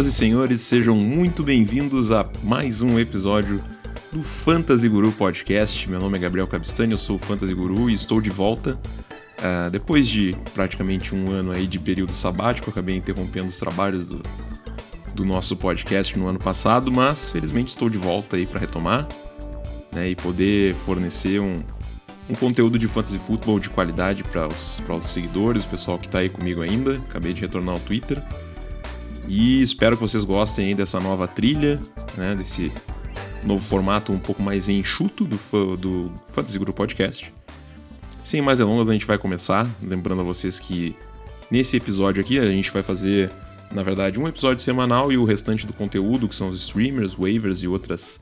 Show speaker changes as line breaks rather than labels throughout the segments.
Senhoras e senhores, sejam muito bem-vindos a mais um episódio do Fantasy Guru Podcast. Meu nome é Gabriel Cabistani, eu sou o Fantasy Guru e estou de volta. Uh, depois de praticamente um ano aí de período sabático, acabei interrompendo os trabalhos do, do nosso podcast no ano passado, mas felizmente estou de volta aí para retomar né, e poder fornecer um, um conteúdo de fantasy futebol de qualidade para os, os seguidores, o pessoal que está aí comigo ainda. Acabei de retornar ao Twitter. E espero que vocês gostem dessa nova trilha, né, desse novo formato um pouco mais enxuto do, do Fantasy Guru Podcast. Sem mais delongas, a gente vai começar. Lembrando a vocês que nesse episódio aqui a gente vai fazer, na verdade, um episódio semanal e o restante do conteúdo, que são os streamers, waivers e outras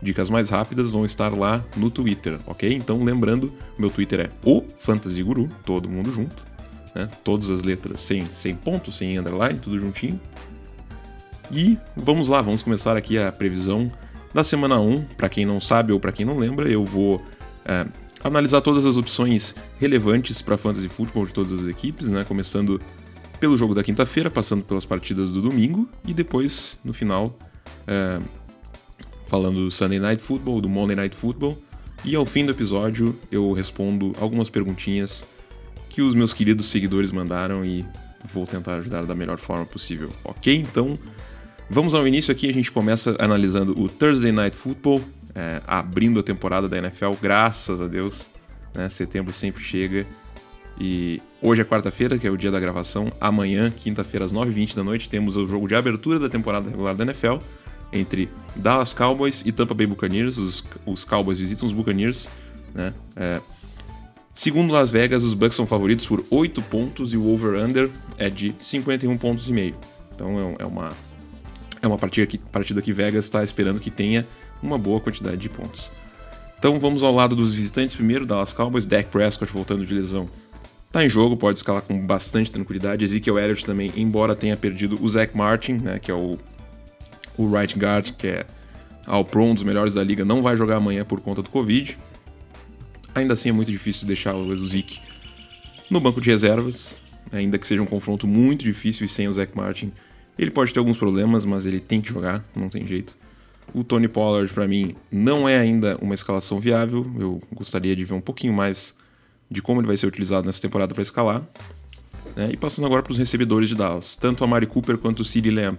dicas mais rápidas, vão estar lá no Twitter, ok? Então, lembrando, meu Twitter é o Fantasy Guru, todo mundo junto, né? Todas as letras sem, sem ponto, sem underline, tudo juntinho. E vamos lá, vamos começar aqui a previsão da semana 1. Para quem não sabe ou para quem não lembra, eu vou é, analisar todas as opções relevantes para fantasy futebol de todas as equipes, né? Começando pelo jogo da quinta-feira, passando pelas partidas do domingo e depois, no final, é, falando do Sunday Night Football, do Monday Night Football. E ao fim do episódio eu respondo algumas perguntinhas que os meus queridos seguidores mandaram e vou tentar ajudar da melhor forma possível. Ok? Então vamos ao início aqui. A gente começa analisando o Thursday Night Football, é, abrindo a temporada da NFL, graças a Deus. Né? Setembro sempre chega. E hoje é quarta-feira, que é o dia da gravação. Amanhã, quinta-feira, às 9h20 da noite, temos o jogo de abertura da temporada regular da NFL entre Dallas Cowboys e Tampa Bay Buccaneers. Os, os Cowboys visitam os Buccaneers. Né? É, segundo Las Vegas, os Bucks são favoritos por 8 pontos e o over-under é de 51 pontos e meio. Então é, é uma, é uma partida que, partida que Vegas está esperando que tenha uma boa quantidade de pontos. Então vamos ao lado dos visitantes primeiro, Dallas Cowboys, Dak Prescott voltando de lesão. Tá em jogo, pode escalar com bastante tranquilidade. Ezekiel Elliott também, embora tenha perdido o Zach Martin, né, que é o o right guard, que é ao pro, um dos melhores da liga, não vai jogar amanhã por conta do Covid. Ainda assim é muito difícil deixar o Zeke no banco de reservas, ainda que seja um confronto muito difícil e sem o Zach Martin. Ele pode ter alguns problemas, mas ele tem que jogar, não tem jeito. O Tony Pollard, para mim, não é ainda uma escalação viável. Eu gostaria de ver um pouquinho mais de como ele vai ser utilizado nessa temporada para escalar. Né? E passando agora para os recebedores de Dallas, tanto a Mari Cooper quanto o CeeDee Lamb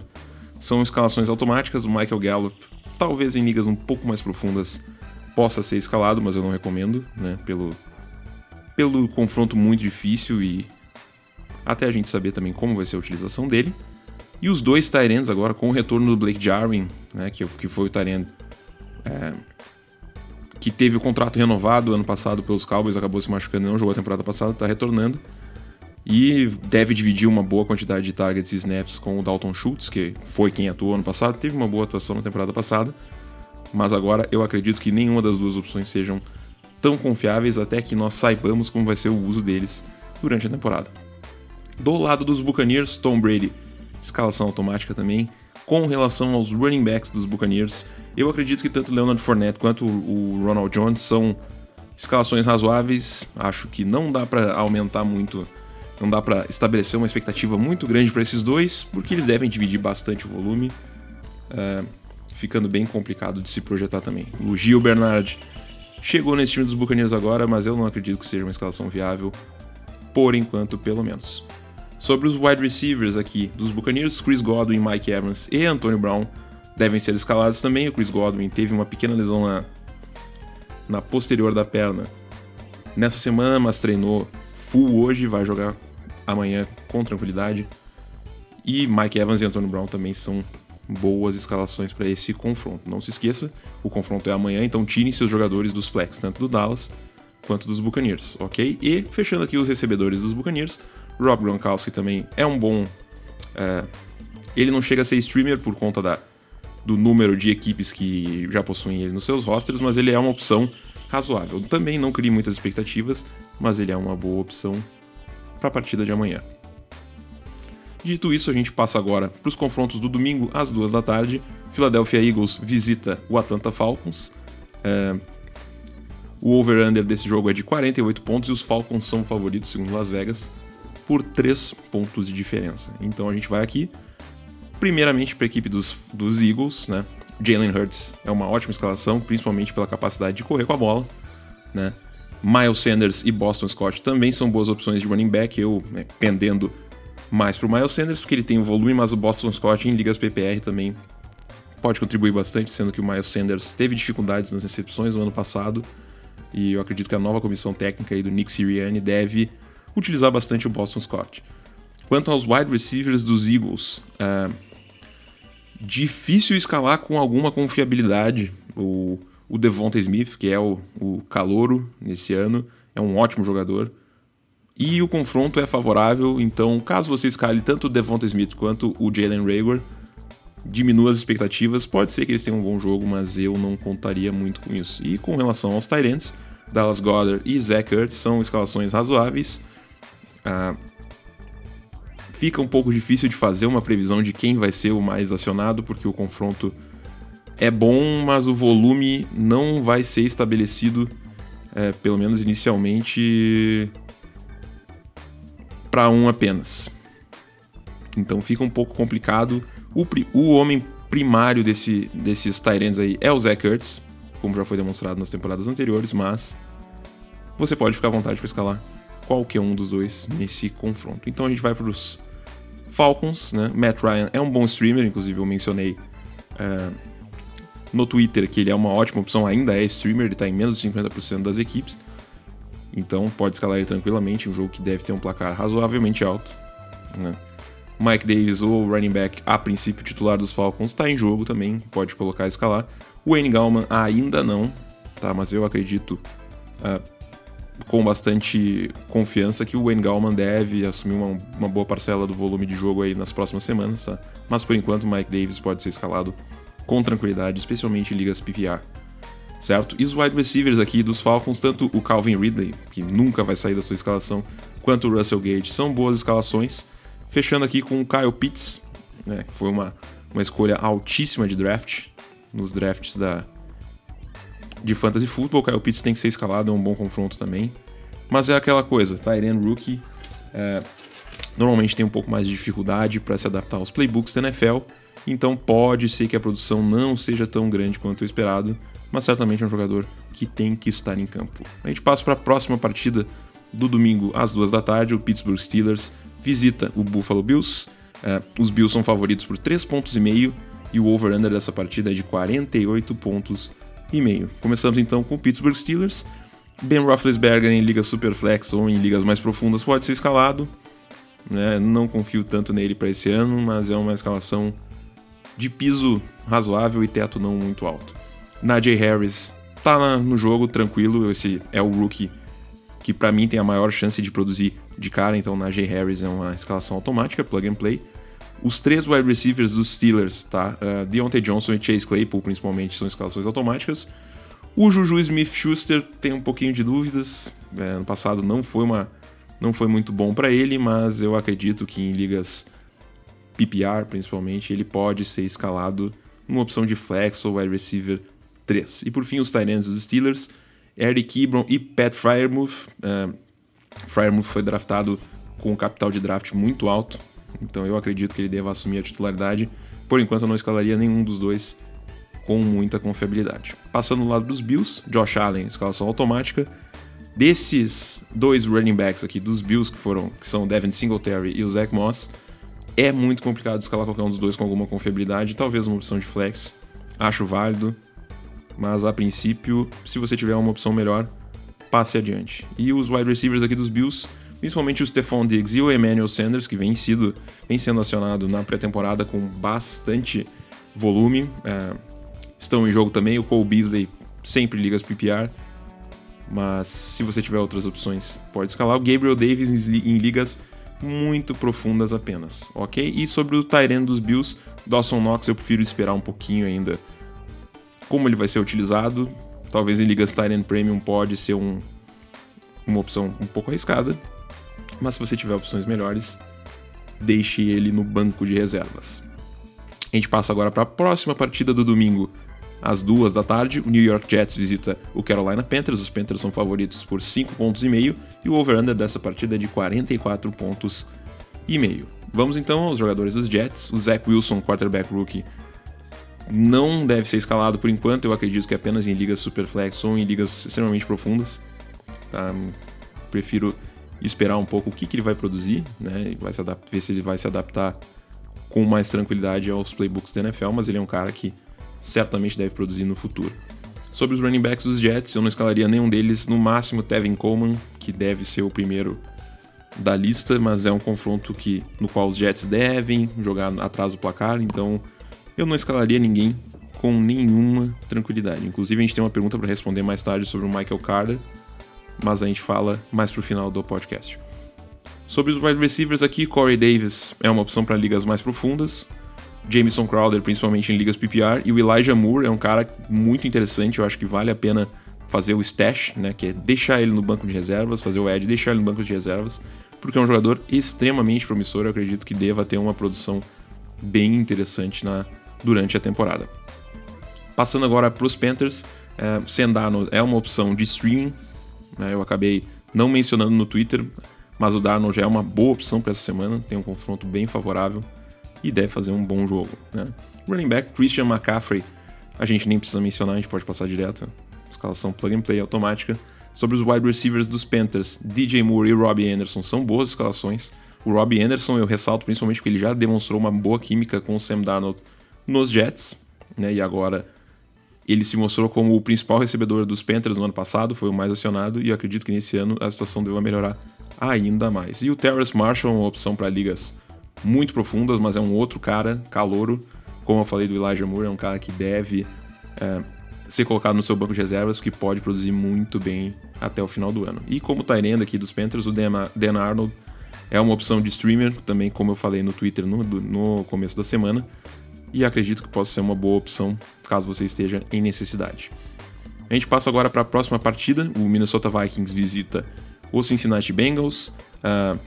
são escalações automáticas. O Michael Gallup, talvez em ligas um pouco mais profundas, possa ser escalado, mas eu não recomendo, né? Pelo, pelo confronto muito difícil e até a gente saber também como vai ser a utilização dele. E os dois Tyrants agora, com o retorno do Blake Jarwin, né, que, que foi o Tyrant é, que teve o contrato renovado ano passado pelos Cowboys, acabou se machucando e não jogou a temporada passada, está retornando. E deve dividir uma boa quantidade de targets e snaps com o Dalton Schultz, que foi quem atuou ano passado, teve uma boa atuação na temporada passada. Mas agora eu acredito que nenhuma das duas opções sejam tão confiáveis até que nós saibamos como vai ser o uso deles durante a temporada. Do lado dos Buccaneers, Tom Brady, escalação automática também. Com relação aos running backs dos Buccaneers, eu acredito que tanto Leonard Fournette quanto o Ronald Jones são escalações razoáveis. Acho que não dá para aumentar muito não dá para estabelecer uma expectativa muito grande para esses dois, porque eles devem dividir bastante o volume, é, ficando bem complicado de se projetar também. O Gil Bernard chegou nesse time dos Buccaneers agora, mas eu não acredito que seja uma escalação viável, por enquanto, pelo menos. Sobre os wide receivers aqui dos Buccaneers, Chris Godwin, Mike Evans e Antonio Brown devem ser escalados também. O Chris Godwin teve uma pequena lesão na, na posterior da perna nessa semana, mas treinou full hoje, vai jogar amanhã com tranquilidade. E Mike Evans e Antonio Brown também são boas escalações para esse confronto. Não se esqueça, o confronto é amanhã, então tirem seus jogadores dos flex, tanto do Dallas quanto dos Buccaneers, ok? E fechando aqui os recebedores dos Buccaneers, Rob Gronkowski também é um bom. É, ele não chega a ser streamer por conta da, do número de equipes que já possuem ele nos seus rosters, mas ele é uma opção razoável. Também não cria muitas expectativas, mas ele é uma boa opção para a partida de amanhã. Dito isso, a gente passa agora para os confrontos do domingo às duas da tarde. Philadelphia Eagles visita o Atlanta Falcons. É... O over-under desse jogo é de 48 pontos e os Falcons são favoritos, segundo Las Vegas, por 3 pontos de diferença. Então a gente vai aqui Primeiramente para a equipe dos, dos Eagles, né? Jalen Hurts é uma ótima escalação, principalmente pela capacidade de correr com a bola, né? Miles Sanders e Boston Scott também são boas opções de running back, eu né, pendendo mais para o Miles Sanders, porque ele tem o volume, mas o Boston Scott em ligas PPR também pode contribuir bastante, sendo que o Miles Sanders teve dificuldades nas recepções no ano passado, e eu acredito que a nova comissão técnica aí do Nick Sirianni deve utilizar bastante o Boston Scott. Quanto aos wide receivers dos Eagles, é difícil escalar com alguma confiabilidade. O, o Devonta Smith, que é o, o calouro nesse ano, é um ótimo jogador. E o confronto é favorável, então caso você escale tanto o Devonta Smith quanto o Jalen Rager, diminua as expectativas. Pode ser que eles tenham um bom jogo, mas eu não contaria muito com isso. E com relação aos Tyrants, Dallas Goddard e Zach Ertz são escalações razoáveis. Ah, fica um pouco difícil de fazer uma previsão de quem vai ser o mais acionado, porque o confronto é bom, mas o volume não vai ser estabelecido, é, pelo menos inicialmente, para um apenas. Então fica um pouco complicado. O, o homem primário desse, desses Tyrants aí é o Zach Ertz, como já foi demonstrado nas temporadas anteriores, mas você pode ficar à vontade para escalar qualquer um dos dois nesse confronto. Então a gente vai para os Falcons, né? Matt Ryan é um bom streamer, inclusive eu mencionei é, no Twitter que ele é uma ótima opção, ainda é streamer, ele está em menos de 50% das equipes. Então pode escalar ele tranquilamente, um jogo que deve ter um placar razoavelmente alto. Né? Mike Davis, o running back, a princípio titular dos Falcons, está em jogo também, pode colocar e escalar. O Wayne Gallman ainda não, tá? mas eu acredito uh, com bastante confiança que o Wayne Gallman deve assumir uma, uma, boa parcela do volume de jogo aí nas próximas semanas, tá? Mas por enquanto Mike Davis pode ser escalado com tranquilidade, especialmente em ligas PPR. Certo? E os wide receivers aqui dos Falcons, tanto o Calvin Ridley, que nunca vai sair da sua escalação, quanto o Russell Gage, são boas escalações. Fechando aqui com o Kyle Pitts, né, que foi uma, uma escolha altíssima de draft, nos drafts da, de fantasy football. Kyle Pitts tem que ser escalado, é um bom confronto também. Mas é aquela coisa, Tyrion Rookie é, normalmente tem um pouco mais de dificuldade para se adaptar aos playbooks da NFL, então pode ser que a produção não seja tão grande quanto o esperado, mas certamente é um jogador que tem que estar em campo. A gente passa para a próxima partida do domingo às duas da tarde, o Pittsburgh Steelers visita o Buffalo Bills. É, os Bills são favoritos por 3 pontos e meio e o over-under dessa partida é de 48 pontos e meio. Começamos então com o Pittsburgh Steelers. Ben Roethlisberger em ligas superflex ou em ligas mais profundas pode ser escalado. Né? Não confio tanto nele para esse ano, mas é uma escalação de piso razoável e teto não muito alto. Najee Harris tá no jogo tranquilo, esse é o rookie que para mim tem a maior chance de produzir de cara, então Najee Harris é uma escalação automática, plug and play. Os três wide receivers dos Steelers, tá? Uh, Deontay Johnson e Chase Claypool, principalmente, são escalações automáticas. O Juju Smith-Schuster tem um pouquinho de dúvidas. É, ano passado não foi uma, não foi muito bom para ele, mas eu acredito que em ligas PPR, principalmente, ele pode ser escalado numa opção de flex ou wide receiver 3. E por fim, os Tyrants dos Steelers, Eric Ebron e Pat Fryermuth. Uh, Fryermuth foi draftado com um capital de draft muito alto, então eu acredito que ele deva assumir a titularidade. Por enquanto eu não escalaria nenhum dos dois com muita confiabilidade. Passando do lado dos Bills, Josh Allen, escalação automática. Desses dois running backs aqui dos Bills, que foram que são Devin Singletary e o Zach Moss, é muito complicado escalar qualquer um dos dois com alguma confiabilidade, talvez uma opção de flex. Acho válido, mas a princípio, se você tiver uma opção melhor, passe adiante. E os wide receivers aqui dos Bills, principalmente o Stephon Diggs e o Emmanuel Sanders, que vem, sido, vem sendo acionado na pré-temporada com bastante volume. É, estão em jogo também. O Cole Beasley sempre ligas PPR. Mas se você tiver outras opções, pode escalar. O Gabriel Davis em ligas muito profundas apenas, ok? E sobre o Tyrene dos Bills, Dawson Knox eu prefiro esperar um pouquinho ainda como ele vai ser utilizado. Talvez em ligas Tyrene Premium pode ser um, uma opção um pouco arriscada, mas se você tiver opções melhores, deixe ele no banco de reservas. A gente passa agora para a próxima partida do domingo, às duas da tarde. O New York Jets visita o Carolina Panthers. Os Panthers são favoritos por 5 pontos e meio e o over-under dessa partida é de 44 pontos e meio. Vamos então aos jogadores dos Jets. O Zach Wilson, quarterback rookie, não deve ser escalado por enquanto. Eu acredito que apenas em ligas superflex ou em ligas extremamente profundas. Tá? Prefiro esperar um pouco o que, que ele vai produzir, né? Vai se ver se ele vai se adaptar com mais tranquilidade aos playbooks da NFL, mas ele é um cara que certamente deve produzir no futuro. Sobre os running backs dos Jets, eu não escalaria nenhum deles, no máximo Tevin Coleman, que deve ser o primeiro da lista, mas é um confronto que no qual os Jets devem jogar atrás do placar, então eu não escalaria ninguém com nenhuma tranquilidade. Inclusive a gente tem uma pergunta para responder mais tarde sobre o Michael Carter, mas a gente fala mais pro final do podcast. Sobre os wide receivers aqui, Corey Davis é uma opção para ligas mais profundas. Jameson Crowder, principalmente em ligas PPR, e o Elijah Moore é um cara muito interessante, eu acho que vale a pena fazer o stash, né, que é deixar ele no banco de reservas, fazer o edge, deixar ele no banco de reservas, porque é um jogador extremamente promissor, eu acredito que deva ter uma produção bem interessante na, durante a temporada. Passando agora para os Panthers, é, Sendano é uma opção de streaming, né, eu acabei não mencionando no Twitter, mas o Darnold já é uma boa opção para essa semana, tem um confronto bem favorável e deve fazer um bom jogo. Né? Running back Christian McCaffrey, a gente nem precisa mencionar, a gente pode passar direto. Escalação plug and play automática. Sobre os wide receivers dos Panthers, DJ Moore e Robbie Anderson são boas escalações. O Robbie Anderson eu ressalto principalmente porque ele já demonstrou uma boa química com o Sam Darnold nos Jets, né? E agora ele se mostrou como o principal recebedor dos Panthers no ano passado, foi o mais acionado e acredito que nesse ano a situação deva melhorar ainda mais. E o Terrace Marshall é uma opção para ligas muito profundas, mas é um outro cara, calouro. Como eu falei do Elijah Moore, é um cara que deve é, ser colocado no seu banco de reservas, que pode produzir muito bem até o final do ano. E como Tyrande aqui dos Panthers, o Dan Arnold é uma opção de streamer, também como eu falei no Twitter no, no começo da semana, e acredito que possa ser uma boa opção caso você esteja em necessidade. A gente passa agora para a próxima partida. O Minnesota Vikings visita os Cincinnati Bengals. Uh,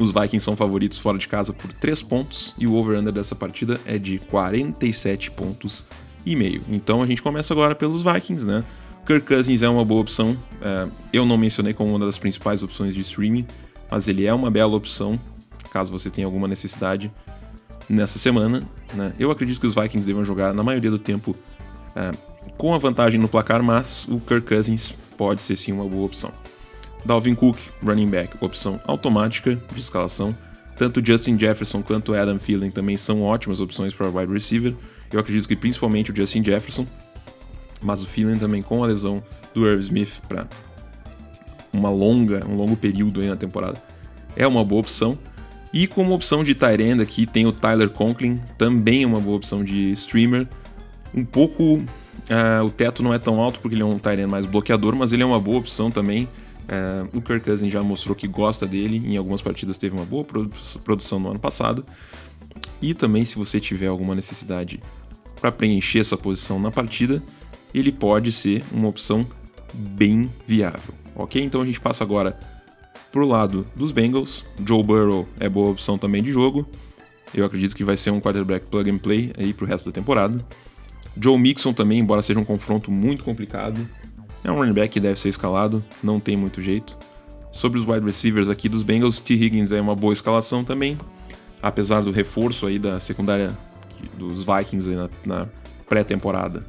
os Vikings são favoritos fora de casa por 3 pontos e o over-under dessa partida é de 47 pontos e meio. Então a gente começa agora pelos Vikings, né? Kirk Cousins é uma boa opção. Uh, eu não mencionei como uma das principais opções de streaming, mas ele é uma bela opção caso você tenha alguma necessidade nessa semana. Né? Eu acredito que os Vikings devam jogar na maioria do tempo uh, com a vantagem no placar, mas o Kirk Cousins pode ser sim uma boa opção. Dalvin Cook, running back, opção automática de escalação. Tanto Justin Jefferson quanto Adam Thielen também são ótimas opções para wide receiver. Eu acredito que principalmente o Justin Jefferson, mas o Thielen também com a lesão do Irv Smith para uma longa, um longo período aí na temporada é uma boa opção. E como opção de end aqui tem o Tyler Conklin, também uma boa opção de streamer. Um pouco uh, o teto não é tão alto porque ele é um end mais bloqueador, mas ele é uma boa opção também. Uh, o Kirk Cousins já mostrou que gosta dele, em algumas partidas teve uma boa produção no ano passado. E também, se você tiver alguma necessidade para preencher essa posição na partida, ele pode ser uma opção bem viável. Ok? Então a gente passa agora pro lado dos Bengals. Joe Burrow é boa opção também de jogo. Eu acredito que vai ser um quarterback plug and play aí pro resto da temporada. Joe Mixon também, embora seja um confronto muito complicado, é um running back que deve ser escalado, não tem muito jeito. Sobre os wide receivers aqui dos Bengals, T. Higgins é uma boa escalação também, apesar do reforço aí da secundária dos Vikings na, na pré-temporada.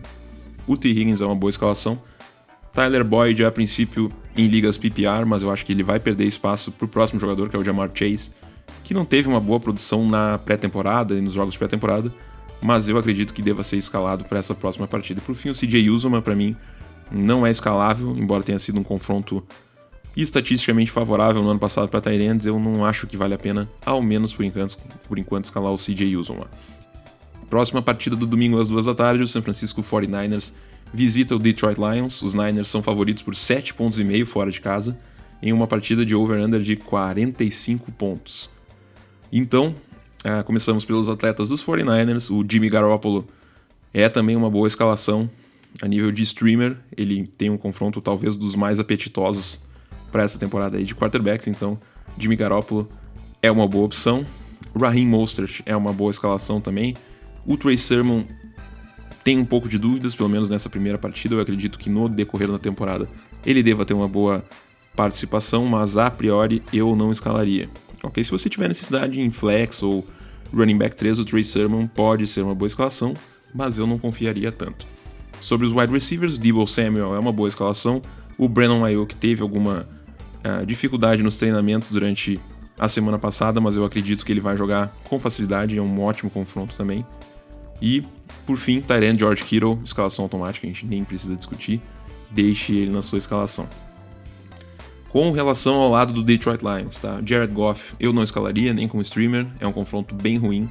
O T. Higgins é uma boa escalação. Tyler Boyd a princípio em ligas PPR, mas eu acho que ele vai perder espaço para o próximo jogador, que é o Jamar Chase, que não teve uma boa produção na pré-temporada e nos jogos de pré-temporada, mas eu acredito que deva ser escalado para essa próxima partida. Por fim, o CJ Uzoma, para mim, não é escalável, embora tenha sido um confronto estatisticamente favorável no ano passado para Tyrands, eu não acho que vale a pena, ao menos por enquanto, por enquanto escalar o CJ Uzoma. Próxima partida do domingo às duas da tarde, o San Francisco 49ers visita o Detroit Lions. Os Niners são favoritos por 7 pontos e meio fora de casa, em uma partida de over-under de 45 pontos. Então, uh, começamos pelos atletas dos 49ers. O Jimmy Garoppolo é também uma boa escalação, a nível de streamer, ele tem um confronto talvez dos mais apetitosos para essa temporada aí de quarterbacks, então Jimmy Garoppolo é uma boa opção. Raheem Mostert é uma boa escalação também. O Trey Sermon tem um pouco de dúvidas, pelo menos nessa primeira partida. Eu acredito que no decorrer da temporada ele deva ter uma boa participação, mas a priori eu não escalaria. Ok, se você tiver necessidade em flex ou running back 3, o Trey Sermon pode ser uma boa escalação, mas eu não confiaria tanto. Sobre os wide receivers, Debo Samuel é uma boa escalação. O Brandon Ayuk teve alguma uh, dificuldade nos treinamentos durante a semana passada, mas eu acredito que ele vai jogar com facilidade, é um ótimo confronto também. E, por fim, Tyrant George Kittle, escalação automática, a gente nem precisa discutir, deixe ele na sua escalação. Com relação ao lado do Detroit Lions, tá? Jared Goff eu não escalaria, nem como streamer, é um confronto bem ruim.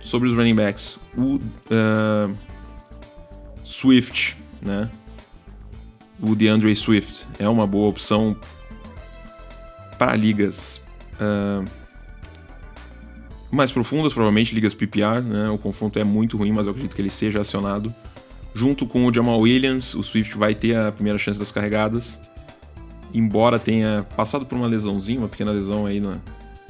Sobre os running backs, o uh, Swift, né? O DeAndre Swift é uma boa opção para ligas uh, mais profundas, provavelmente ligas PPR, né? O confronto é muito ruim, mas eu acredito que ele seja acionado. Junto com o Jamal Williams, o Swift vai ter a primeira chance das carregadas embora tenha passado por uma lesãozinha, uma pequena lesão aí na,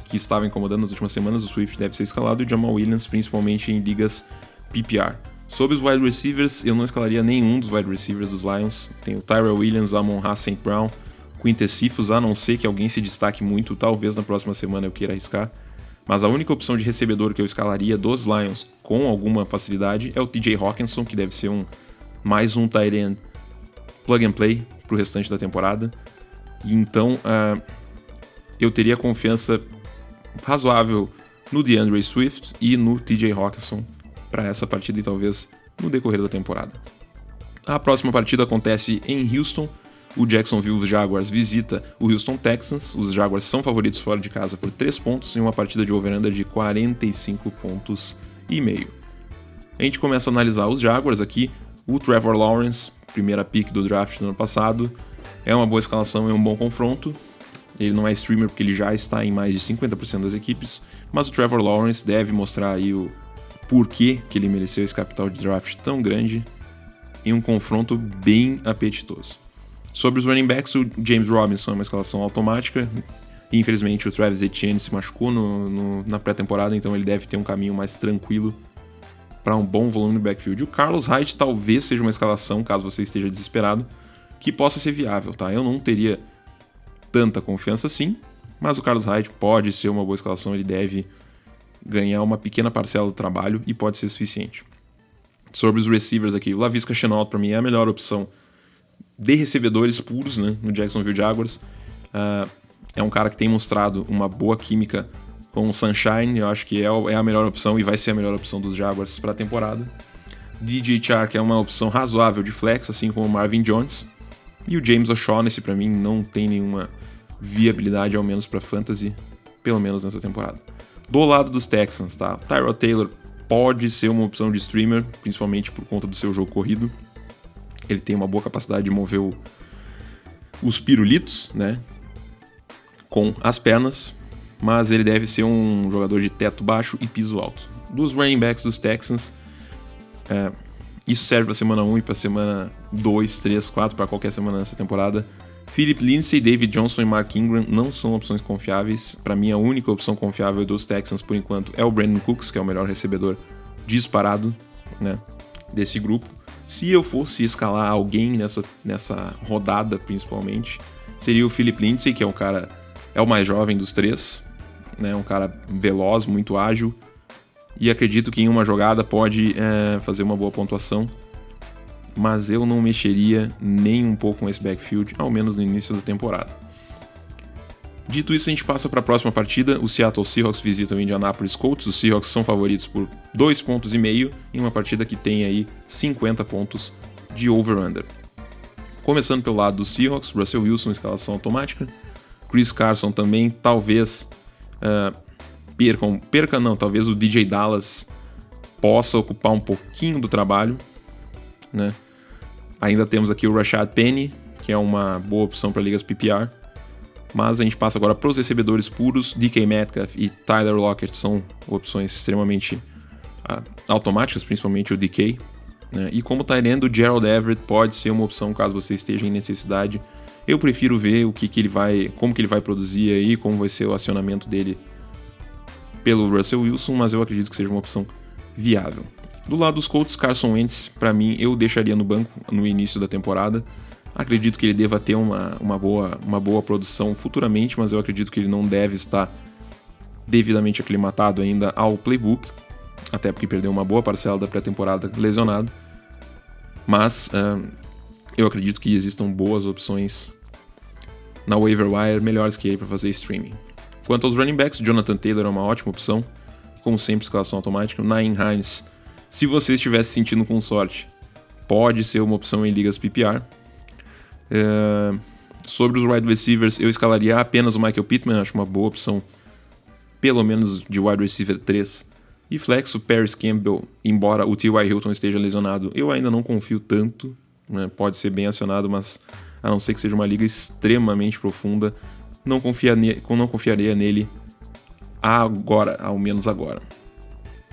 que estava incomodando nas últimas semanas, o Swift deve ser escalado e o Jamal Williams, principalmente em ligas PPR. Sobre os wide receivers, eu não escalaria nenhum dos wide receivers dos Lions. Tem o Tyrell Williams, Amon Ra St. Brown, Quintessifus, a não ser que alguém se destaque muito, talvez na próxima semana eu queira arriscar. Mas a única opção de recebedor que eu escalaria dos Lions com alguma facilidade é o TJ Hawkinson, que deve ser um mais um tight end plug and play para o restante da temporada. E então uh, eu teria confiança razoável no DeAndre Swift e no TJ Hawkinson para essa partida e talvez no decorrer da temporada. A próxima partida acontece em Houston. O Jacksonville Jaguars visita o Houston Texans. Os Jaguars são favoritos fora de casa por 3 pontos em uma partida de over-under de 45 pontos e meio. A gente começa a analisar os Jaguars aqui. O Trevor Lawrence, primeira pick do draft no ano passado, é uma boa escalação, é um bom confronto. Ele não é streamer porque ele já está em mais de 50% das equipes, mas o Trevor Lawrence deve mostrar aí o porquê que ele mereceu esse capital de draft tão grande em um confronto bem apetitoso. Sobre os running backs, o James Robinson é uma escalação automática. Infelizmente, o Travis Etienne se machucou no, no, na pré-temporada, então ele deve ter um caminho mais tranquilo para um bom volume no backfield. O Carlos Hyde talvez seja uma escalação, caso você esteja desesperado, que possa ser viável, tá? Eu não teria tanta confiança assim, mas o Carlos Hyde pode ser uma boa escalação, ele deve ganhar uma pequena parcela do trabalho e pode ser suficiente. Sobre os receivers aqui, o Lavisca Chenault para mim é a melhor opção de recebedores puros né, no Jacksonville Jaguars. Uh, é um cara que tem mostrado uma boa química com o Sunshine, eu acho que é, é a melhor opção e vai ser a melhor opção dos Jaguars para a temporada. DJ Chark é uma opção razoável de flex, assim como o Marvin Jones. E o James O'Shaughnessy, para mim, não tem nenhuma viabilidade, ao menos para fantasy, pelo menos nessa temporada. Do lado dos Texans, tá? Tyrod Taylor pode ser uma opção de streamer, principalmente por conta do seu jogo corrido. Ele tem uma boa capacidade de mover o, os pirulitos, né? Com as pernas, mas ele deve ser um jogador de teto baixo e piso alto. Dos running backs dos Texans, é, isso serve para semana 1 e para semana 2, 3, 4, para qualquer semana nessa temporada. Philip Lindsay, David Johnson e Mark Ingram não são opções confiáveis. Para mim, a única opção confiável dos Texans por enquanto é o Brandon Cooks, que é o melhor recebedor disparado né, desse grupo. Se eu fosse escalar alguém nessa, nessa rodada, principalmente, seria o Philip Lindsay, que é um cara é o mais jovem dos três, né, um cara veloz, muito ágil, e acredito que em uma jogada pode é, fazer uma boa pontuação. Mas eu não mexeria nem um pouco esse backfield, ao menos no início da temporada. Dito isso, a gente passa para a próxima partida. O Seattle Seahawks visita o Indianapolis Colts. Os Seahawks são favoritos por 2 pontos e meio em uma partida que tem aí 50 pontos de over-under. Começando pelo lado dos Seahawks, Russell Wilson, escalação automática. Chris Carson também, talvez uh, percam, perca não, talvez o DJ Dallas possa ocupar um pouquinho do trabalho, né? Ainda temos aqui o Rashad Penny, que é uma boa opção para ligas PPR. Mas a gente passa agora para os recebedores puros. DK Metcalf e Tyler Lockett são opções extremamente uh, automáticas, principalmente o DK. Né? E como indo, o Gerald Everett pode ser uma opção caso você esteja em necessidade. Eu prefiro ver o que, que ele vai, como que ele vai produzir aí, como vai ser o acionamento dele pelo Russell Wilson, mas eu acredito que seja uma opção viável. Do lado dos Colts, Carson Wentz, para mim, eu deixaria no banco no início da temporada. Acredito que ele deva ter uma, uma, boa, uma boa produção futuramente, mas eu acredito que ele não deve estar devidamente aclimatado ainda ao playbook, até porque perdeu uma boa parcela da pré-temporada lesionado. Mas uh, eu acredito que existam boas opções na waiver wire melhores que ele para fazer streaming. Quanto aos running backs, Jonathan Taylor é uma ótima opção, como sempre, escalação automática. Nain Hines, se você estivesse sentindo com sorte, pode ser uma opção em ligas PPR. Uh, sobre os wide receivers, eu escalaria apenas o Michael Pittman, acho uma boa opção, pelo menos de wide receiver 3. E flex, o Paris Campbell, embora o T.Y. Hilton esteja lesionado, eu ainda não confio tanto. Né? Pode ser bem acionado, mas a não ser que seja uma liga extremamente profunda, não, confia ne não confiaria nele agora, ao menos agora.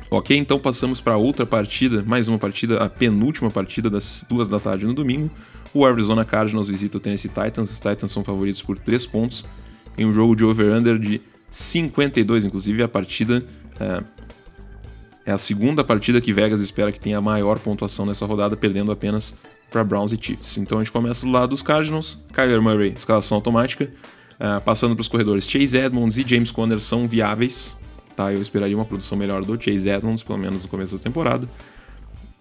Ok, então passamos para outra partida, mais uma partida, a penúltima partida das duas da tarde no domingo. O Arizona Cardinals visita o Tennessee Titans. Os Titans são favoritos por 3 pontos em um jogo de over-under de 52. Inclusive, a partida é, é, a segunda partida que Vegas espera que tenha a maior pontuação nessa rodada, perdendo apenas para Browns e Chiefs. Então a gente começa do lado dos Cardinals. Kyler Murray, escalação automática. Uh, passando para os corredores, Chase Edmonds e James Conner são viáveis. Tá? Eu esperaria uma produção melhor do Chase Edmonds, pelo menos no começo da temporada.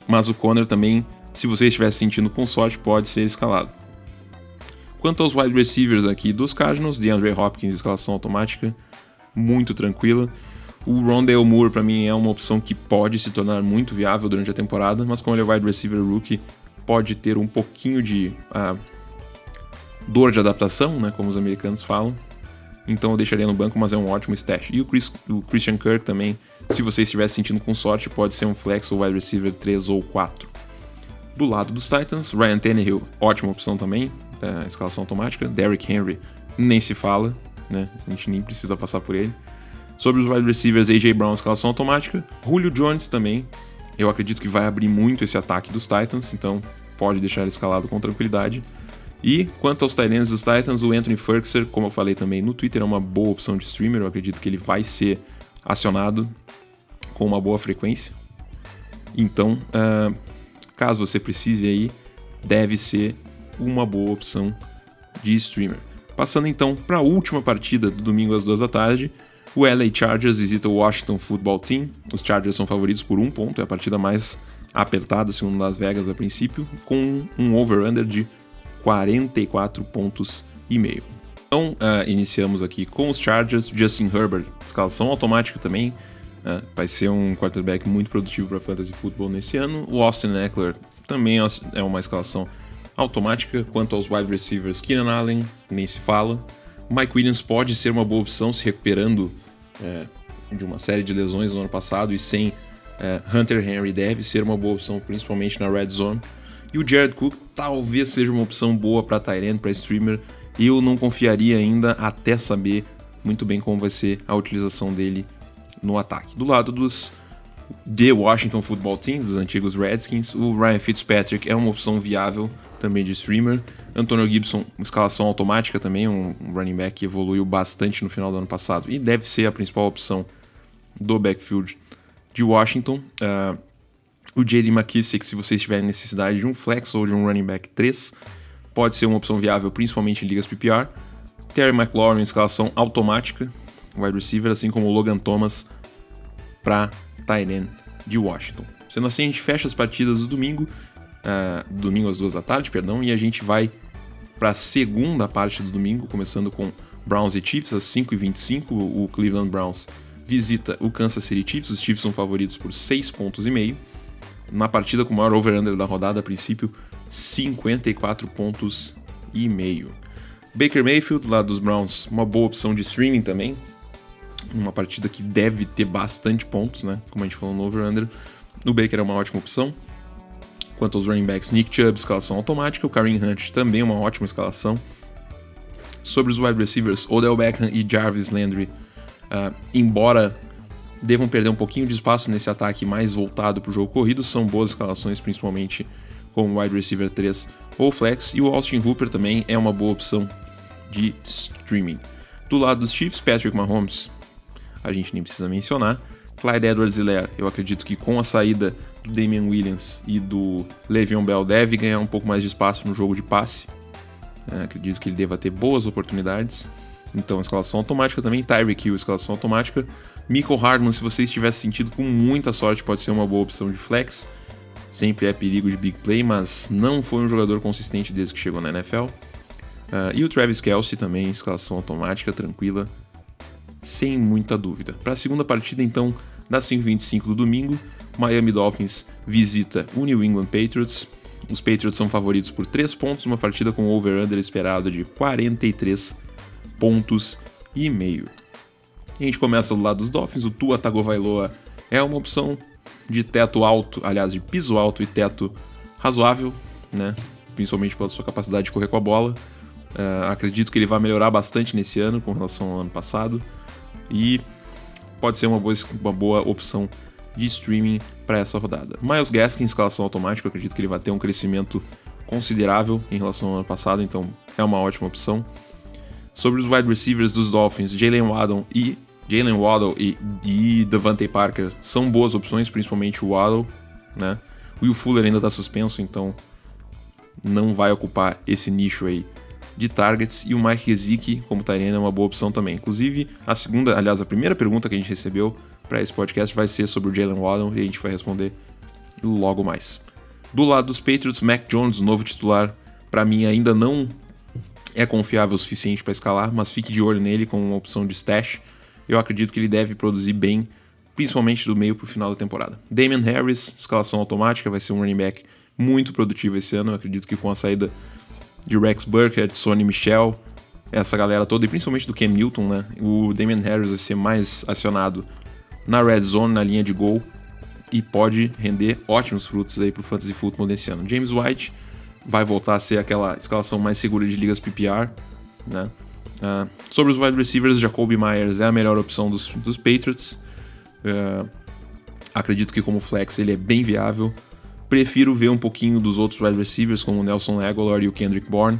Mas o Conner também, se você estiver sentindo com sorte, pode ser escalado. Quanto aos wide receivers aqui dos Cardinals, DeAndre Hopkins, escalação automática, muito tranquila. O Rondale Moore, para mim, é uma opção que pode se tornar muito viável durante a temporada, mas como ele é wide receiver rookie, pode ter um pouquinho de uh, dor de adaptação, né, como os americanos falam. Então eu deixaria no banco, mas é um ótimo stash. E o, Chris, o Christian Kirk também, se você estiver sentindo com sorte, pode ser um flex ou wide receiver 3 ou 4. Do lado dos Titans, Ryan Tannehill, ótima opção também, uh, escalação automática. Derrick Henry, nem se fala, né? A gente nem precisa passar por ele. Sobre os wide receivers, AJ Brown, escalação automática. Julio Jones também, eu acredito que vai abrir muito esse ataque dos Titans, então pode deixar ele escalado com tranquilidade. E quanto aos Titans dos Titans, o Anthony Ferguson, como eu falei também no Twitter, é uma boa opção de streamer. Eu acredito que ele vai ser acionado com uma boa frequência. Então, uh, caso você precise aí, deve ser uma boa opção de streamer. Passando então para a última partida do domingo às duas da tarde, o LA Chargers visita o Washington Football Team. Os Chargers são favoritos por um ponto, é a partida mais apertada, segundo Las Vegas a princípio, com um over-under de 44 pontos e meio. Então, uh, iniciamos aqui com os Chargers, Justin Herbert, escalação automática também, uh, vai ser um quarterback muito produtivo para fantasy football nesse ano. O Austin Eckler também é uma escalação automática. Quanto aos wide receivers, Keenan Allen, nem se fala. Mike Williams pode ser uma boa opção se recuperando é, de uma série de lesões no ano passado e sem é, Hunter Henry deve ser uma boa opção, principalmente na red zone. E o Jared Cook talvez seja uma opção boa para Tyrant, para streamer. Eu não confiaria ainda até saber muito bem como vai ser a utilização dele no ataque. Do lado dos The Washington Football Team, dos antigos Redskins, o Ryan Fitzpatrick é uma opção viável também de streamer. Antonio Gibson, escalação automática também, um running back que evoluiu bastante no final do ano passado e deve ser a principal opção do backfield de Washington. Uh, o J.D. McKissick, se vocês tiverem necessidade de um flex ou de um running back 3, pode ser uma opção viável, principalmente em ligas PPR. Terry McLaurin, escalação automática, wide receiver, assim como o Logan Thomas para Tyrion de Washington. Sendo assim, a gente fecha as partidas do domingo, uh, domingo às duas da tarde, perdão, e a gente vai para a segunda parte do domingo, começando com Browns e Chiefs às 5h25. O Cleveland Browns visita o Kansas City Chiefs. Os Chiefs são favoritos por 6 pontos e meio na partida com o maior over-under da rodada, a princípio, 54 pontos e meio. Baker Mayfield, lá dos Browns, uma boa opção de streaming também. Uma partida que deve ter bastante pontos, né? Como a gente falou no over-under. O Baker é uma ótima opção. Quanto aos running backs, Nick Chubb, escalação automática. O Kareem Hunt também é uma ótima escalação. Sobre os wide receivers, Odell Beckham e Jarvis Landry, uh, embora devam perder um pouquinho de espaço nesse ataque mais voltado para o jogo corrido. São boas escalações, principalmente como wide receiver 3 ou flex. E o Austin Hooper também é uma boa opção de streaming. Do lado dos Chiefs, Patrick Mahomes, a gente nem precisa mencionar. Clyde Edwards-Helaire, eu acredito que com a saída do Damian Williams e do Le'Veon Bell deve ganhar um pouco mais de espaço no jogo de passe. É, acredito que ele deva ter boas oportunidades. Então, escalação automática também. Tyreek Hill, escalação automática. Michael Hardman, se você estivesse sentido com muita sorte, pode ser uma boa opção de flex. Sempre é perigo de big play, mas não foi um jogador consistente desde que chegou na NFL. Uh, ah, e o Travis Kelsey também, escalação automática, tranquila, sem muita dúvida. Para a segunda partida, então, das 5h25 do domingo, Miami Dolphins visita o New England Patriots. Os Patriots são favoritos por 3 pontos, uma partida com over-under esperado de 43 pontos e meio. A gente começa do lado dos Dolphins, o Tua Tagovailoa é uma opção de teto alto, aliás, de piso alto e teto razoável, né? principalmente pela sua capacidade de correr com a bola. Uh, acredito que ele vai melhorar bastante nesse ano com relação ao ano passado e pode ser uma boa, uma boa opção de streaming para essa rodada. Miles Gaskin, escalação automática, acredito que ele vai ter um crescimento considerável em relação ao ano passado, então é uma ótima opção. Sobre os wide receivers dos Dolphins, Jalen Waddle e Jalen Waddle e, e Devante Parker são boas opções, principalmente o Waddle, né? Will Fuller ainda está suspenso, então não vai ocupar esse nicho aí de targets e o Mike Gesicki como Tyrene é uma boa opção também. Inclusive, a segunda, aliás, a primeira pergunta que a gente recebeu para esse podcast vai ser sobre o Jalen Waddle e a gente vai responder logo mais. Do lado dos Patriots, Mac Jones, novo titular, para mim ainda não é confiável o suficiente para escalar, mas fique de olho nele com uma opção de stash. Eu acredito que ele deve produzir bem, principalmente do meio para o final da temporada. Damian Harris, escalação automática, vai ser um running back muito produtivo esse ano. Eu acredito que com a saída de Rex Burkhead, Sonny Michel, essa galera toda, e principalmente do Cam Newton, né? O Damian Harris vai ser mais acionado na red zone, na linha de gol, e pode render ótimos frutos aí pro Fantasy Football desse ano. James White vai voltar a ser aquela escalação mais segura de ligas PPR, né? Uh, sobre os wide receivers, Jacoby Myers é a melhor opção dos, dos Patriots. Uh, acredito que como flex ele é bem viável. Prefiro ver um pouquinho dos outros wide receivers, como o Nelson Aguilar e o Kendrick Bourne.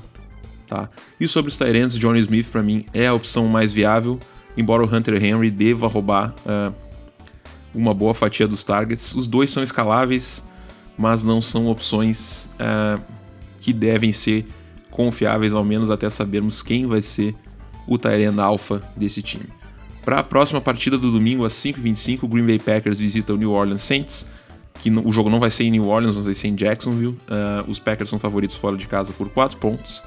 Tá? E sobre os Tyrants, Johnny Smith para mim é a opção mais viável, embora o Hunter Henry deva roubar uh, uma boa fatia dos targets. Os dois são escaláveis, mas não são opções uh, que devem ser confiáveis, ao menos até sabermos quem vai ser o Tyrant alfa desse time. Para a próxima partida do domingo, às 5h25, o Green Bay Packers visita o New Orleans Saints que o jogo não vai ser em New Orleans, vai ser em Jacksonville. Uh, os Packers são favoritos fora de casa por 4 pontos,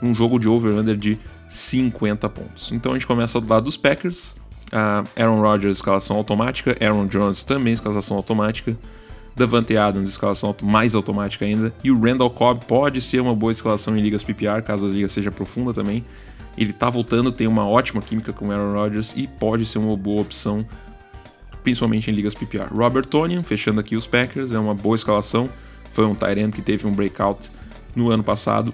um jogo de over-under de 50 pontos. Então a gente começa do lado dos Packers. Uh, Aaron Rodgers, escalação automática. Aaron Jones também, escalação automática. Davante Adams, escalação mais automática ainda. E o Randall Cobb pode ser uma boa escalação em ligas PPR, caso a liga seja profunda também. Ele tá voltando, tem uma ótima química com o Aaron Rodgers e pode ser uma boa opção principalmente em ligas PPR. Robert Tonian, fechando aqui os Packers, é uma boa escalação. Foi um Tyrant que teve um breakout no ano passado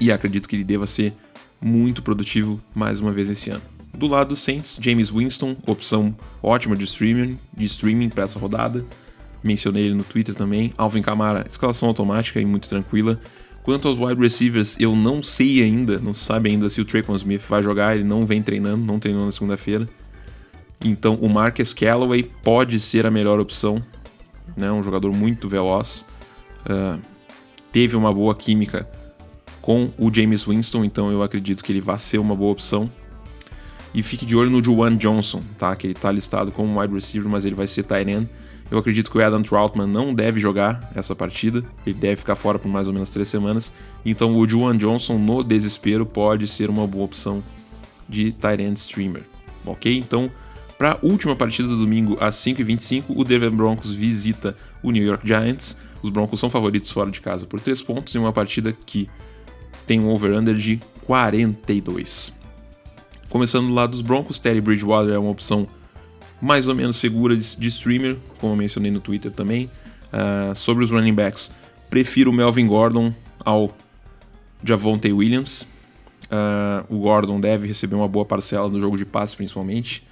e acredito que ele deva ser muito produtivo mais uma vez esse ano. Do lado do Saints, James Winston, opção ótima de streaming, de streaming para essa rodada. Mencionei ele no Twitter também. Alvin Kamara, escalação automática e muito tranquila. Quanto aos wide receivers, eu não sei ainda, não sabe ainda se o Traquan Smith vai jogar, ele não vem treinando, não treinou na segunda-feira. Então o Marcus Callaway pode ser a melhor opção, né? um jogador muito veloz. Uh, teve uma boa química com o James Winston, então eu acredito que ele vai ser uma boa opção. E fique de olho no Juwan Johnson, tá? que ele está listado como wide receiver, mas ele vai ser tight end. Eu acredito que o Adam Troutman não deve jogar essa partida, ele deve ficar fora por mais ou menos três semanas. Então o Juwan Johnson, no desespero, pode ser uma boa opção de tight end streamer. Ok? Então para a última partida do domingo, às 5h25, o Denver Broncos visita o New York Giants. Os Broncos são favoritos fora de casa por 3 pontos em uma partida que tem um over-under de 42. Começando do lado dos Broncos, Terry Bridgewater é uma opção mais ou menos segura de, de streamer, como eu mencionei no Twitter também. Uh, sobre os running backs, prefiro o Melvin Gordon ao Javonte Williams. Uh, o Gordon deve receber uma boa parcela no jogo de passe, principalmente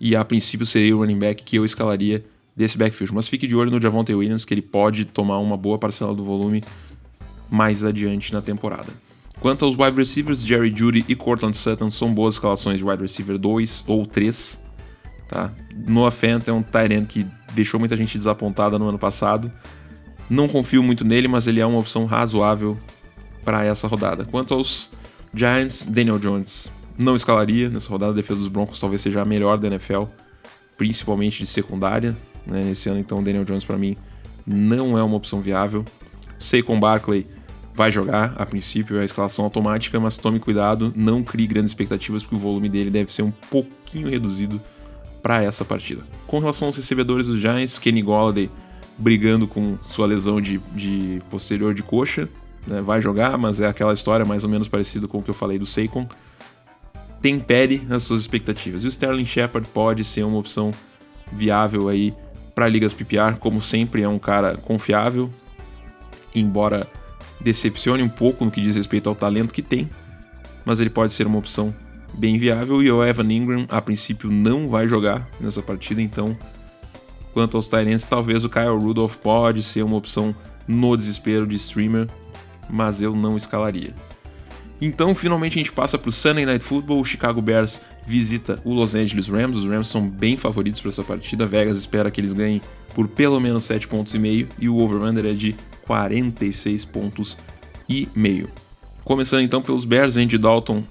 e a princípio seria o running back que eu escalaria desse backfield. Mas fique de olho no Javonte Williams, que ele pode tomar uma boa parcela do volume mais adiante na temporada. Quanto aos wide receivers, Jerry Judy e Cortland Sutton são boas escalações de wide receiver 2 ou 3. Tá? Noah Fant é um tight end que deixou muita gente desapontada no ano passado. Não confio muito nele, mas ele é uma opção razoável para essa rodada. Quanto aos Giants, Daniel Jones não escalaria. Nessa rodada, a defesa dos Broncos talvez seja a melhor da NFL, principalmente de secundária. Né? Nesse ano, então, o Daniel Jones, para mim, não é uma opção viável. Saquon Barkley vai jogar, a princípio, é a escalação automática, mas tome cuidado, não crie grandes expectativas, porque o volume dele deve ser um pouquinho reduzido para essa partida. Com relação aos recebedores dos Giants, Kenny Golladay brigando com sua lesão de, de posterior de coxa, né, vai jogar, mas é aquela história mais ou menos parecida com o que eu falei do Saquon. Tempere as suas expectativas. E o Sterling Shepard pode ser uma opção viável aí para ligas PPR, como sempre é um cara confiável, embora decepcione um pouco no que diz respeito ao talento que tem, mas ele pode ser uma opção bem viável e o Evan Ingram a princípio não vai jogar nessa partida, então quanto aos Tyrants, talvez o Kyle Rudolph pode ser uma opção no desespero de streamer, mas eu não escalaria. Então, finalmente a gente passa para o Sunday Night Football. O Chicago Bears visita o Los Angeles Rams. Os Rams são bem favoritos para essa partida. Vegas espera que eles ganhem por pelo menos 7 pontos e meio e o over-under é de 46 pontos e meio. Começando então pelos Bears, Andy Dalton,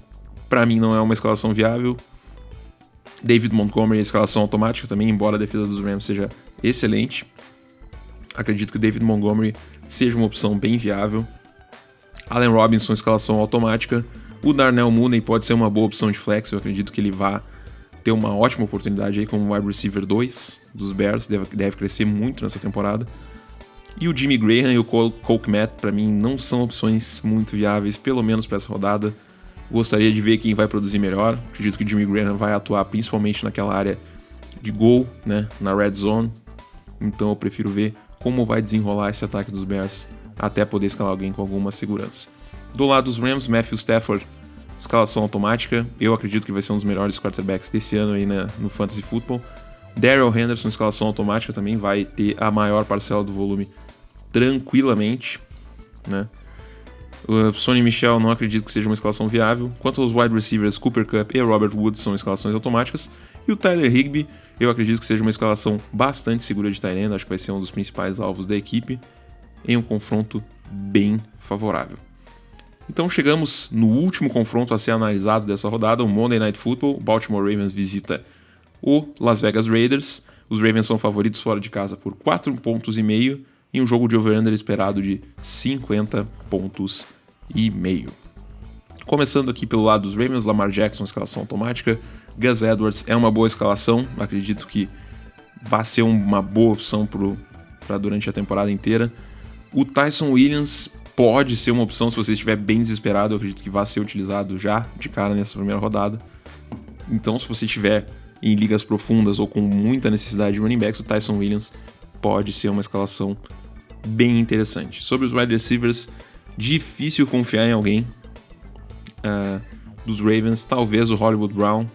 para mim não é uma escalação viável. David Montgomery, a escalação automática também, embora a defesa dos Rams seja excelente. Acredito que o David Montgomery seja uma opção bem viável. Allen Robinson, escalação automática. O Darnell Mooney pode ser uma boa opção de flex, eu acredito que ele vá ter uma ótima oportunidade aí como wide receiver 2 dos Bears, deve, deve crescer muito nessa temporada. E o Jimmy Graham e o Cole, Kmet, para mim, não são opções muito viáveis, pelo menos para essa rodada. Gostaria de ver quem vai produzir melhor. Acredito que o Jimmy Graham vai atuar principalmente naquela área de gol, né, na red zone. Então eu prefiro ver como vai desenrolar esse ataque dos Bears até poder escalar alguém com alguma segurança. Do lado dos Rams, Matthew Stafford, escalação automática. Eu acredito que vai ser um dos melhores quarterbacks desse ano aí né, no Fantasy Football. Daryl Henderson, escalação automática, também vai ter a maior parcela do volume tranquilamente. Né? O Sonny Michel não acredito que seja uma escalação viável. Quanto aos wide receivers, Cooper Cup e Robert Woods são escalações automáticas. E o Tyler Higby, eu acredito que seja uma escalação bastante segura de Tyrande, acho que vai ser um dos principais alvos da equipe em um confronto bem favorável. Então chegamos no último confronto a ser analisado dessa rodada, o Monday Night Football. O Baltimore Ravens visita o Las Vegas Raiders. Os Ravens são favoritos fora de casa por 4 pontos e meio em um jogo de over-under esperado de 50 pontos e meio. Começando aqui pelo lado dos Ravens, Lamar Jackson, escalação automática. Gus Edwards é uma boa escalação, acredito que vai ser uma boa opção para durante a temporada inteira. O Tyson Williams pode ser uma opção se você estiver bem desesperado, eu acredito que vai ser utilizado já de cara nessa primeira rodada. Então, se você estiver em ligas profundas ou com muita necessidade de running backs, o Tyson Williams pode ser uma escalação bem interessante. Sobre os wide receivers, difícil confiar em alguém uh, dos Ravens, talvez o Hollywood Brown,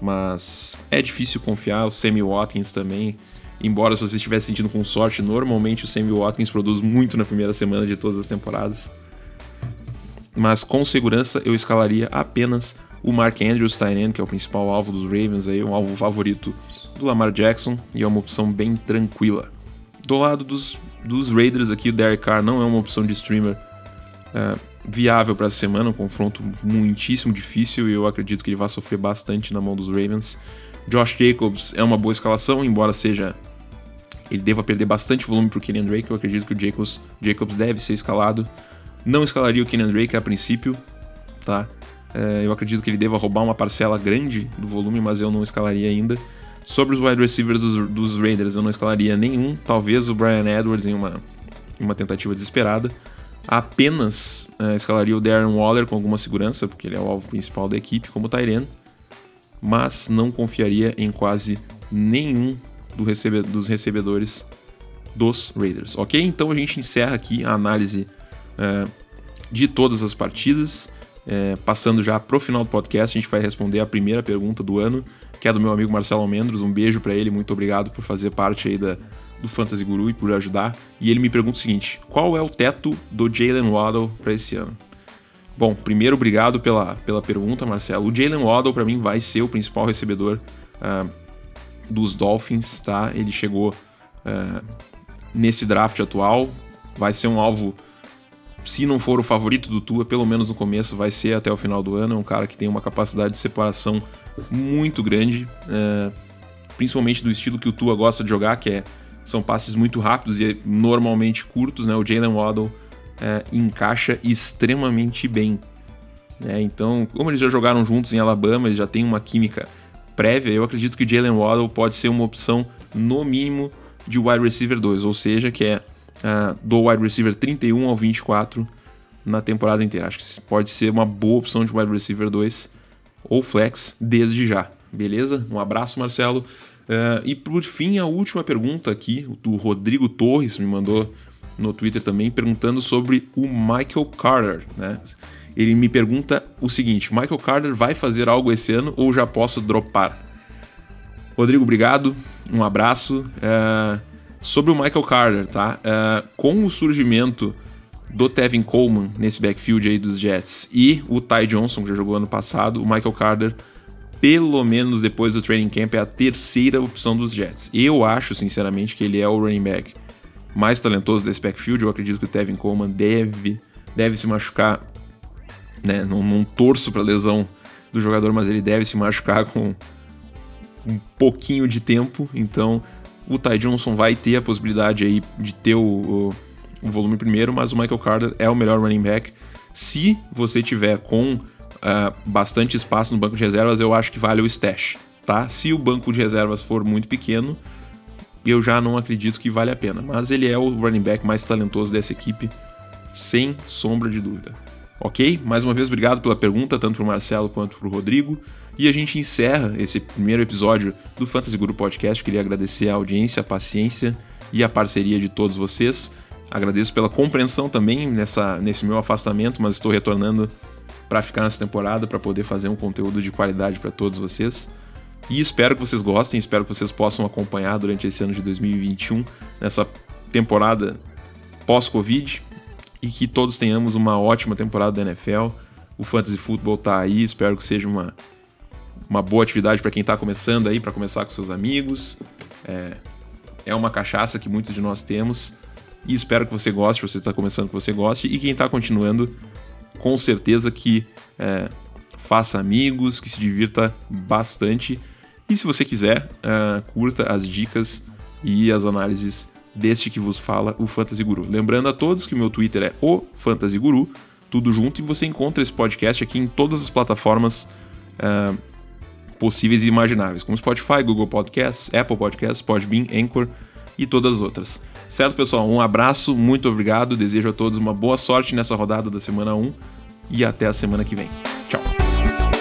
mas é difícil confiar. O Sammy Watkins também, embora se você estiver sentindo com sorte, normalmente o Sammy Watkins produz muito na primeira semana de todas as temporadas. Mas com segurança eu escalaria apenas o Mark Andrews Tynan, que é o principal alvo dos Ravens, aí, um alvo favorito do Lamar Jackson, e é uma opção bem tranquila. Do lado dos, dos Raiders aqui, o Derek Carr não é uma opção de streamer é, viável para essa semana, um confronto muitíssimo difícil e eu acredito que ele vai sofrer bastante na mão dos Ravens. Josh Jacobs é uma boa escalação, embora seja ele deva perder bastante volume para o Kenyan Drake, eu acredito que o Jacobs, Jacobs deve ser escalado. Não escalaria o Kenyan Drake a princípio, tá? É, eu acredito que ele deva roubar uma parcela grande do volume, mas eu não escalaria ainda. Sobre os wide receivers dos, dos Raiders, eu não escalaria nenhum, talvez o Brian Edwards em uma, uma tentativa desesperada. Apenas é, escalaria o Darren Waller com alguma segurança, porque ele é o alvo principal da equipe, como Tyren, mas não confiaria em quase nenhum do recebe dos recebedores dos Raiders, ok? Então a gente encerra aqui a análise uh, de todas as partidas. Uh, passando já pro final do podcast, a gente vai responder a primeira pergunta do ano, que é do meu amigo Marcelo Almendros. Um beijo para ele, muito obrigado por fazer parte aí da, do Fantasy Guru e por ajudar. E ele me pergunta o seguinte: qual é o teto do Jalen Waddle para esse ano? Bom, primeiro, obrigado pela, pela pergunta, Marcelo. O Jalen Waddle, para mim, vai ser o principal recebedor uh, dos Dolphins, tá? Ele chegou uh, nesse draft atual, vai ser um alvo se não for o favorito do Tua, pelo menos no começo, vai ser até o final do ano. É um cara que tem uma capacidade de separação muito grande, é, principalmente do estilo que o Tua gosta de jogar, que é, são passes muito rápidos e normalmente curtos. Né? O Jalen Waddle é, encaixa extremamente bem. Né? Então, como eles já jogaram juntos em Alabama, eles já têm uma química prévia, eu acredito que o Jalen Waddle pode ser uma opção, no mínimo, de wide receiver 2, ou seja, que é uh, do wide receiver 31 ao 24 na temporada inteira. Acho que pode ser uma boa opção de wide receiver 2 ou flex desde já. Beleza? Um abraço, Marcelo. Uh, e por fim, a última pergunta aqui, do Rodrigo Torres, me mandou no Twitter também, perguntando sobre o Michael Carter. Né? Ele me pergunta o seguinte: Michael Carter vai fazer algo esse ano ou já posso dropar? Rodrigo, obrigado. Um abraço. Uh, Sobre o Michael Carter, tá? Uh, com o surgimento do Tevin Coleman nesse backfield aí dos Jets e o Ty Johnson, que já jogou ano passado, o Michael Carter, pelo menos depois do training camp, é a terceira opção dos Jets. Eu acho, sinceramente, que ele é o running back mais talentoso desse backfield. Eu acredito que o Tevin Coleman deve, deve se machucar, né? Não, torço para lesão do jogador, mas ele deve se machucar com um pouquinho de tempo. Então, o Ty Johnson vai ter a possibilidade aí de ter o, o, o volume primeiro, mas o Michael Carter é o melhor running back. Se você tiver com uh, bastante espaço no banco de reservas, eu acho que vale o stash, tá? Se o banco de reservas for muito pequeno, eu já não acredito que vale a pena. Mas ele é o running back mais talentoso dessa equipe, sem sombra de dúvida. Ok? Mais uma vez, obrigado pela pergunta, tanto para o Marcelo quanto para o Rodrigo. E a gente encerra esse primeiro episódio do Fantasy Guru Podcast. Queria agradecer a audiência, a paciência e a parceria de todos vocês. Agradeço pela compreensão também nessa, nesse meu afastamento, mas estou retornando para ficar nessa temporada, para poder fazer um conteúdo de qualidade para todos vocês. E espero que vocês gostem, espero que vocês possam acompanhar durante esse ano de 2021, nessa temporada pós-Covid, e que todos tenhamos uma ótima temporada da NFL. O Fantasy Football tá aí, espero que seja uma, uma boa atividade para quem está começando aí, para começar com seus amigos. É, é uma cachaça que muitos de nós temos e espero que você goste, você está começando que você goste e quem está continuando, com certeza que é, faça amigos, que se divirta bastante e se você quiser, uh, curta as dicas e as análises deste que vos fala, o Fantasy Guru. Lembrando a todos que o meu Twitter é o Fantasy Guru, tudo junto, e você encontra esse podcast aqui em todas as plataformas uh, possíveis e imagináveis, como Spotify, Google Podcasts, Apple Podcasts, Podbean, Anchor e todas as outras. Certo, pessoal? Um abraço, muito obrigado, desejo a todos uma boa sorte nessa rodada da semana 1 e até a semana que vem. Tchau!